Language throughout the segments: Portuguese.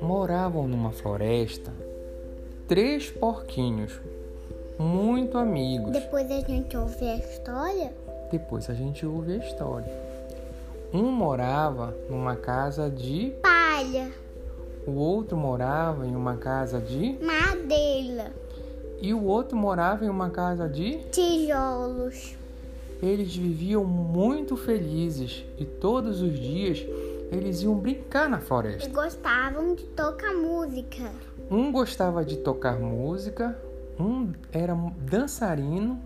Moravam numa floresta três porquinhos muito amigos. Depois a gente ouve a história? Depois a gente ouve a história. Um morava numa casa de palha. O outro morava em uma casa de madeira. E o outro morava em uma casa de tijolos. Eles viviam muito felizes e todos os dias eles iam brincar na floresta. E gostavam de tocar música. Um gostava de tocar música, um era dançarino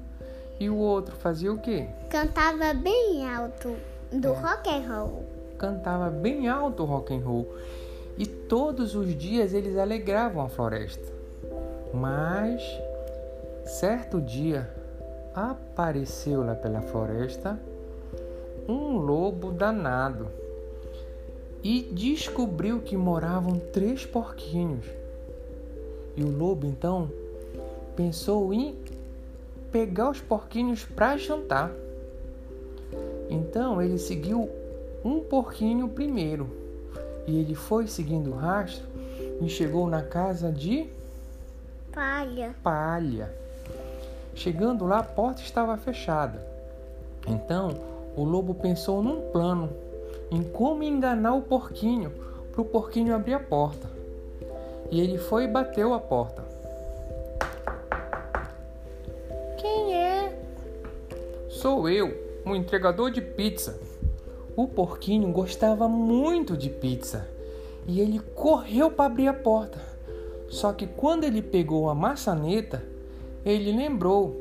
e o outro fazia o quê? Cantava bem alto do é. rock and roll. Cantava bem alto rock and roll. E todos os dias eles alegravam a floresta. Mas certo dia apareceu lá pela floresta um lobo danado e descobriu que moravam três porquinhos. E o lobo então pensou em pegar os porquinhos para jantar. Então ele seguiu um porquinho primeiro e ele foi seguindo o rastro e chegou na casa de palha. Palha. Chegando lá, a porta estava fechada. Então o lobo pensou num plano em como enganar o porquinho para o porquinho abrir a porta. E ele foi e bateu a porta. Quem é? Sou eu, um entregador de pizza. O porquinho gostava muito de pizza e ele correu para abrir a porta. Só que quando ele pegou a maçaneta, ele lembrou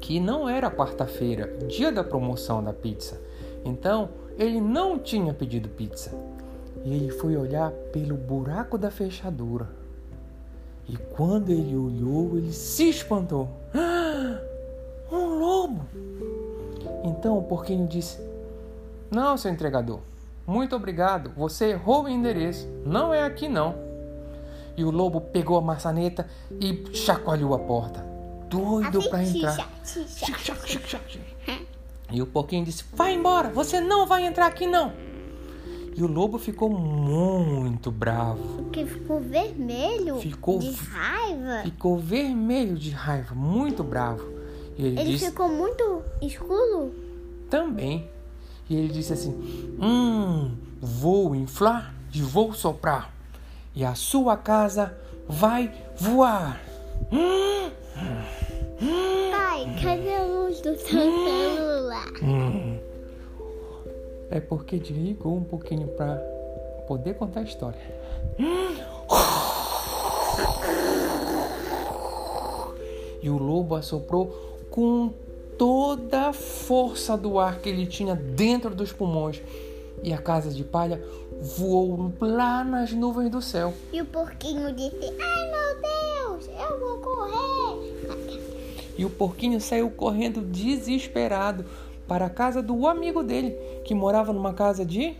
que não era quarta-feira, dia da promoção da pizza. Então, ele não tinha pedido pizza. E ele foi olhar pelo buraco da fechadura. E quando ele olhou, ele se espantou. Ah, um lobo! Então o porquinho disse: Não, seu entregador, muito obrigado, você errou o endereço, não é aqui não. E o lobo pegou a maçaneta e chacoalhou a porta, doido para entrar. E o porquinho disse: Vai embora, você não vai entrar aqui não. E o lobo ficou muito bravo. Porque ficou vermelho ficou, de raiva. Ficou vermelho de raiva, muito bravo. E ele, ele disse, ficou muito escuro? Também. E ele disse assim: Hum, vou inflar e vou soprar. E a sua casa vai voar. Hum, Pai, cadê a luz do seu celular? Hum. É porque desligou um pouquinho para poder contar a história. E o lobo assoprou com toda a força do ar que ele tinha dentro dos pulmões. E a casa de palha voou lá nas nuvens do céu. E o porquinho disse: Ai meu Deus, eu vou correr. E o porquinho saiu correndo desesperado para a casa do amigo dele, que morava numa casa de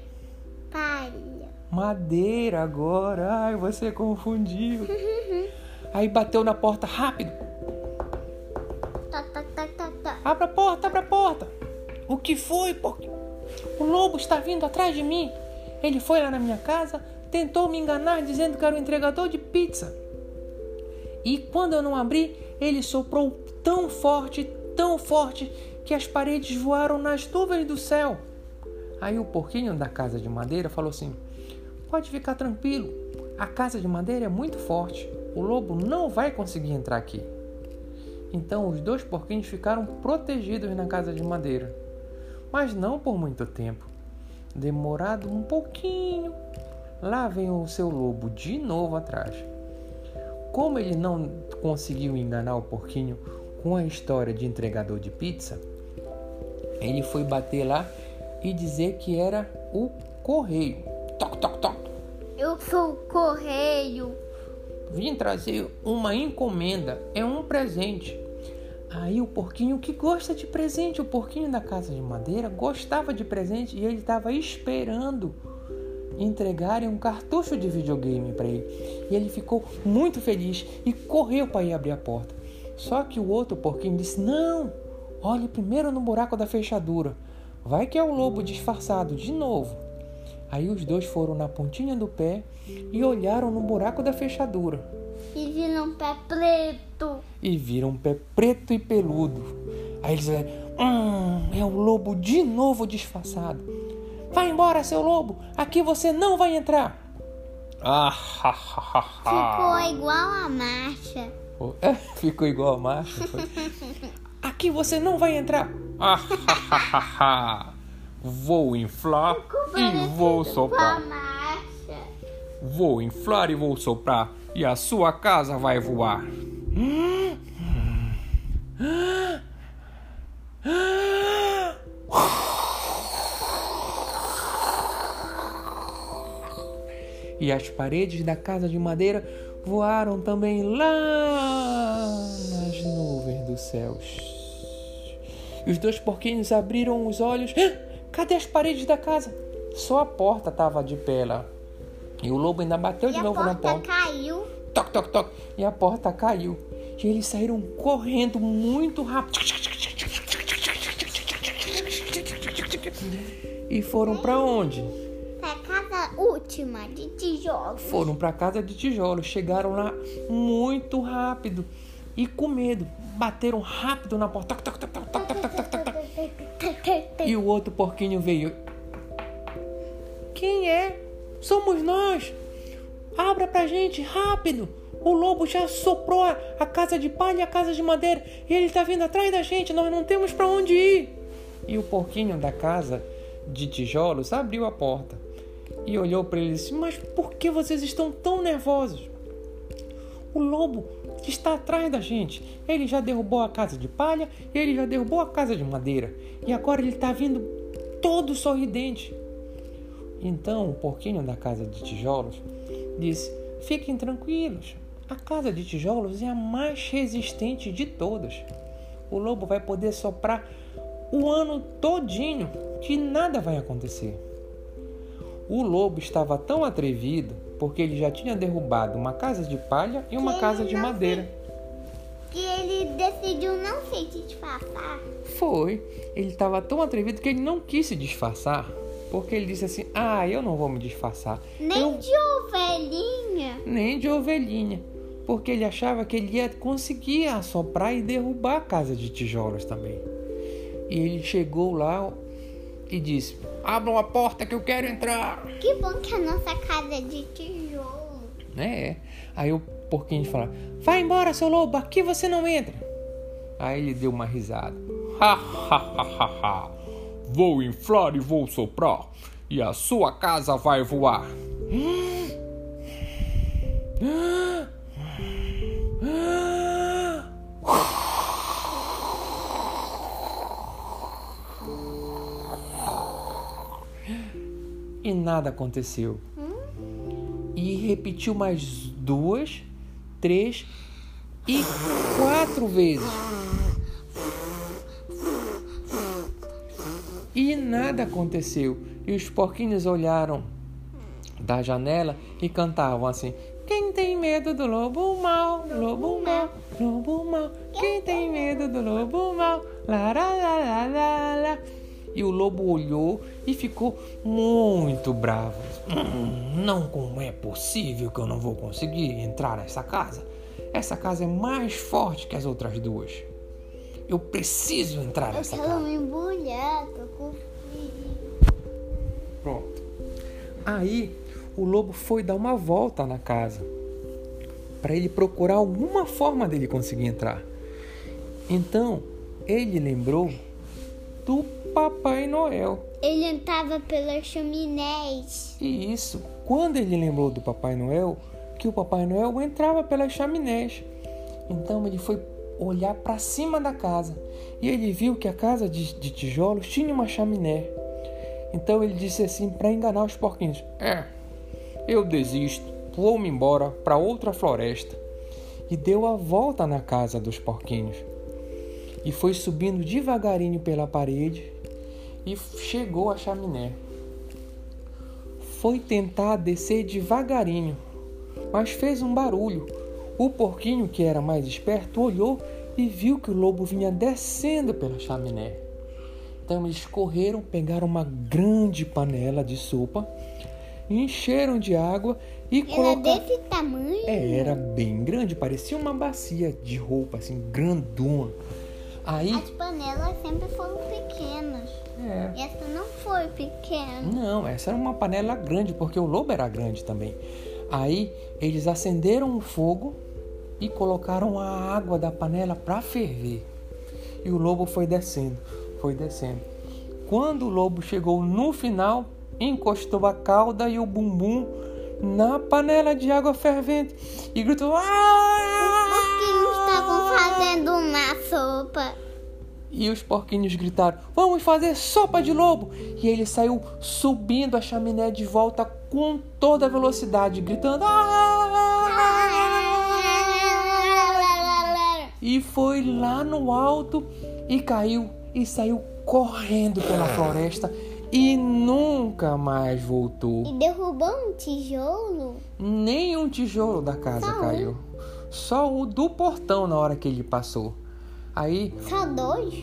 palha. Madeira agora. Ai, você confundiu. Aí bateu na porta rápido. Tá, tá, tá. Abra a porta, abra a porta. O que foi, porquinho? O lobo está vindo atrás de mim. Ele foi lá na minha casa, tentou me enganar dizendo que era o entregador de pizza. E quando eu não abri, ele soprou tão forte, tão forte, que as paredes voaram nas nuvens do céu. Aí o porquinho da casa de madeira falou assim: Pode ficar tranquilo, a casa de madeira é muito forte, o lobo não vai conseguir entrar aqui. Então os dois porquinhos ficaram protegidos na casa de madeira, mas não por muito tempo. Demorado um pouquinho, lá vem o seu lobo de novo atrás. Como ele não conseguiu enganar o porquinho com a história de entregador de pizza, ele foi bater lá e dizer que era o correio. Toc, toc, toc. Eu sou o correio. Vim trazer uma encomenda, é um presente. Aí o porquinho que gosta de presente, o porquinho da casa de madeira gostava de presente e ele estava esperando entregarem um cartucho de videogame para ele. E ele ficou muito feliz e correu para ir abrir a porta. Só que o outro porquinho disse: Não, olhe primeiro no buraco da fechadura. Vai que é o lobo disfarçado de novo. Aí os dois foram na pontinha do pé e olharam no buraco da fechadura. E viram um pé preto. E viram um pé preto e peludo. Aí eles disseram: Hum, é o lobo de novo disfarçado. Vai embora, seu lobo. Aqui você não vai entrar. Ah, ha, ha, ha, Ficou igual a marcha. É, ficou igual a marcha. Foi. Aqui você não vai entrar. Ah, ha, ha, ha, ha. Vou inflar e vou soprar. Vou inflar e vou soprar. E a sua casa vai voar. E as paredes da casa de madeira voaram também lá nas nuvens dos céus. E os dois porquinhos abriram os olhos. Cadê as paredes da casa? Só a porta estava de pé lá. E o lobo ainda bateu e de novo na porta. a porta caiu. Toc, toc, toc. E a porta caiu. E eles saíram correndo muito rápido. E foram para onde? de tijolos. Foram para casa de tijolos, chegaram lá muito rápido e com medo. Bateram rápido na porta. E o outro porquinho veio. Quem é? Somos nós. Abra pra gente, rápido. O lobo já soprou a casa de palha e a casa de madeira e ele tá vindo atrás da gente. Nós não temos para onde ir. E o porquinho da casa de tijolos abriu a porta e olhou para ele e disse: Mas por que vocês estão tão nervosos? O lobo está atrás da gente. Ele já derrubou a casa de palha, ele já derrubou a casa de madeira. E agora ele está vindo todo sorridente. Então o porquinho da casa de tijolos disse: Fiquem tranquilos, a casa de tijolos é a mais resistente de todas. O lobo vai poder soprar o ano todinho que nada vai acontecer. O lobo estava tão atrevido porque ele já tinha derrubado uma casa de palha e uma Que casa de madeira. Que ele decidiu não se disfarçar. Foi. Ele estava tão atrevido que ele não quis se disfarçar. Porque ele disse assim: Ah, eu não vou me disfarçar. Nem Eu- de ovelhinha. nem de ovelhinha. Porque ele achava que ele ia conseguir assoprar e derrubar a casa de tijolos também. E ele chegou lá e disse: Abram a porta que eu quero entrar. Que bom que a nossa casa é de tijolo. É. Aí o porquinho fala: Vai embora, seu lobo, aqui você não entra. Aí ele deu uma risada. Ha, ha, ha, ha, ha. Vou inflar e vou soprar. E a sua casa vai voar. E nada aconteceu. E repetiu mais duas, três e quatro vezes. E nada aconteceu. E os porquinhos olharam da janela e cantavam assim: Quem tem medo do lobo mau, lobo mau, lobo mau. Quem tem medo do lobo mau, lá, lá, lá, lá, lá, lá. E o lobo olhou e ficou muito bravo. "Hum, não como é possível que eu não vou conseguir entrar nessa casa? Essa casa é mais forte que as outras duas. Eu preciso entrar Eu nessa casa. me embrulhar, tô com frio. Pronto. Aí o lobo foi dar uma volta na casa para ele procurar alguma forma dele conseguir entrar. Então ele lembrou do Papai Noel. Ele entrava pelas chaminés. E isso, quando ele lembrou do Papai Noel, que o Papai Noel entrava pelas chaminés. Então ele foi olhar para cima da casa e ele viu que a casa de, de tijolos tinha uma chaminé. Então ele disse assim para enganar os porquinhos: É, eu desisto, vou-me embora para outra floresta. E deu a volta na casa dos porquinhos e foi subindo devagarinho pela parede e chegou à chaminé foi tentar descer devagarinho, mas fez um barulho. O porquinho, que era mais esperto, olhou e viu que o lobo vinha descendo pela chaminé. Então eles correram, pegaram uma grande panela de sopa, encheram de água e Era colocaram. desse tamanho? É, era bem grande, parecia uma bacia de roupa, assim, grandona. Aí, As panelas sempre foram pequenas. é, E essa não foi pequena. não, essa era uma panela grande, porque o lobo era grande também. Aí, eles acenderam o fogo e colocaram a água da panela para ferver. E o lobo foi descendo, foi descendo. Quando o lobo chegou no final, encostou a cauda e o bumbum na panela de água fervente e gritou: "Ah!" Fazendo uma sopa. E os porquinhos gritaram: Vamos fazer sopa de lobo! E ele saiu subindo a chaminé de volta com toda a velocidade, gritando: "Ah!" E foi lá no alto e caiu e saiu correndo pela floresta e nunca mais voltou. E derrubou um tijolo. Nem um tijolo da casa Só um? Só o do portão na hora que ele passou. Aí, Só dois?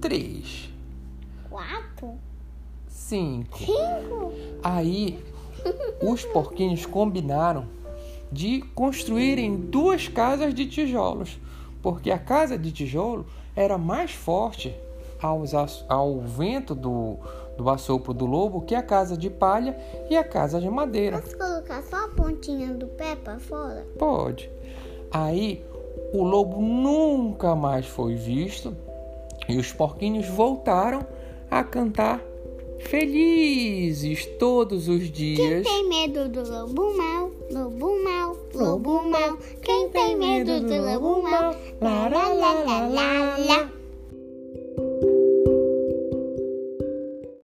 três, Quatro? cinco. Cinco? Aí os porquinhos combinaram de construírem duas casas de tijolos, porque a casa de tijolo era mais forte aos ao vento do, do assopro do lobo que a casa de palha e a casa de madeira. Posso colocar só a pontinha do pé pra fora? Pode. Aí o lobo nunca mais foi visto e os porquinhos voltaram a cantar felizes todos os Quem dias. tem medo do lobo mal? Lobo mal, lobo mal. Quem tem medo do lobo mal? Lá, lá, lá, lá, lá, lá.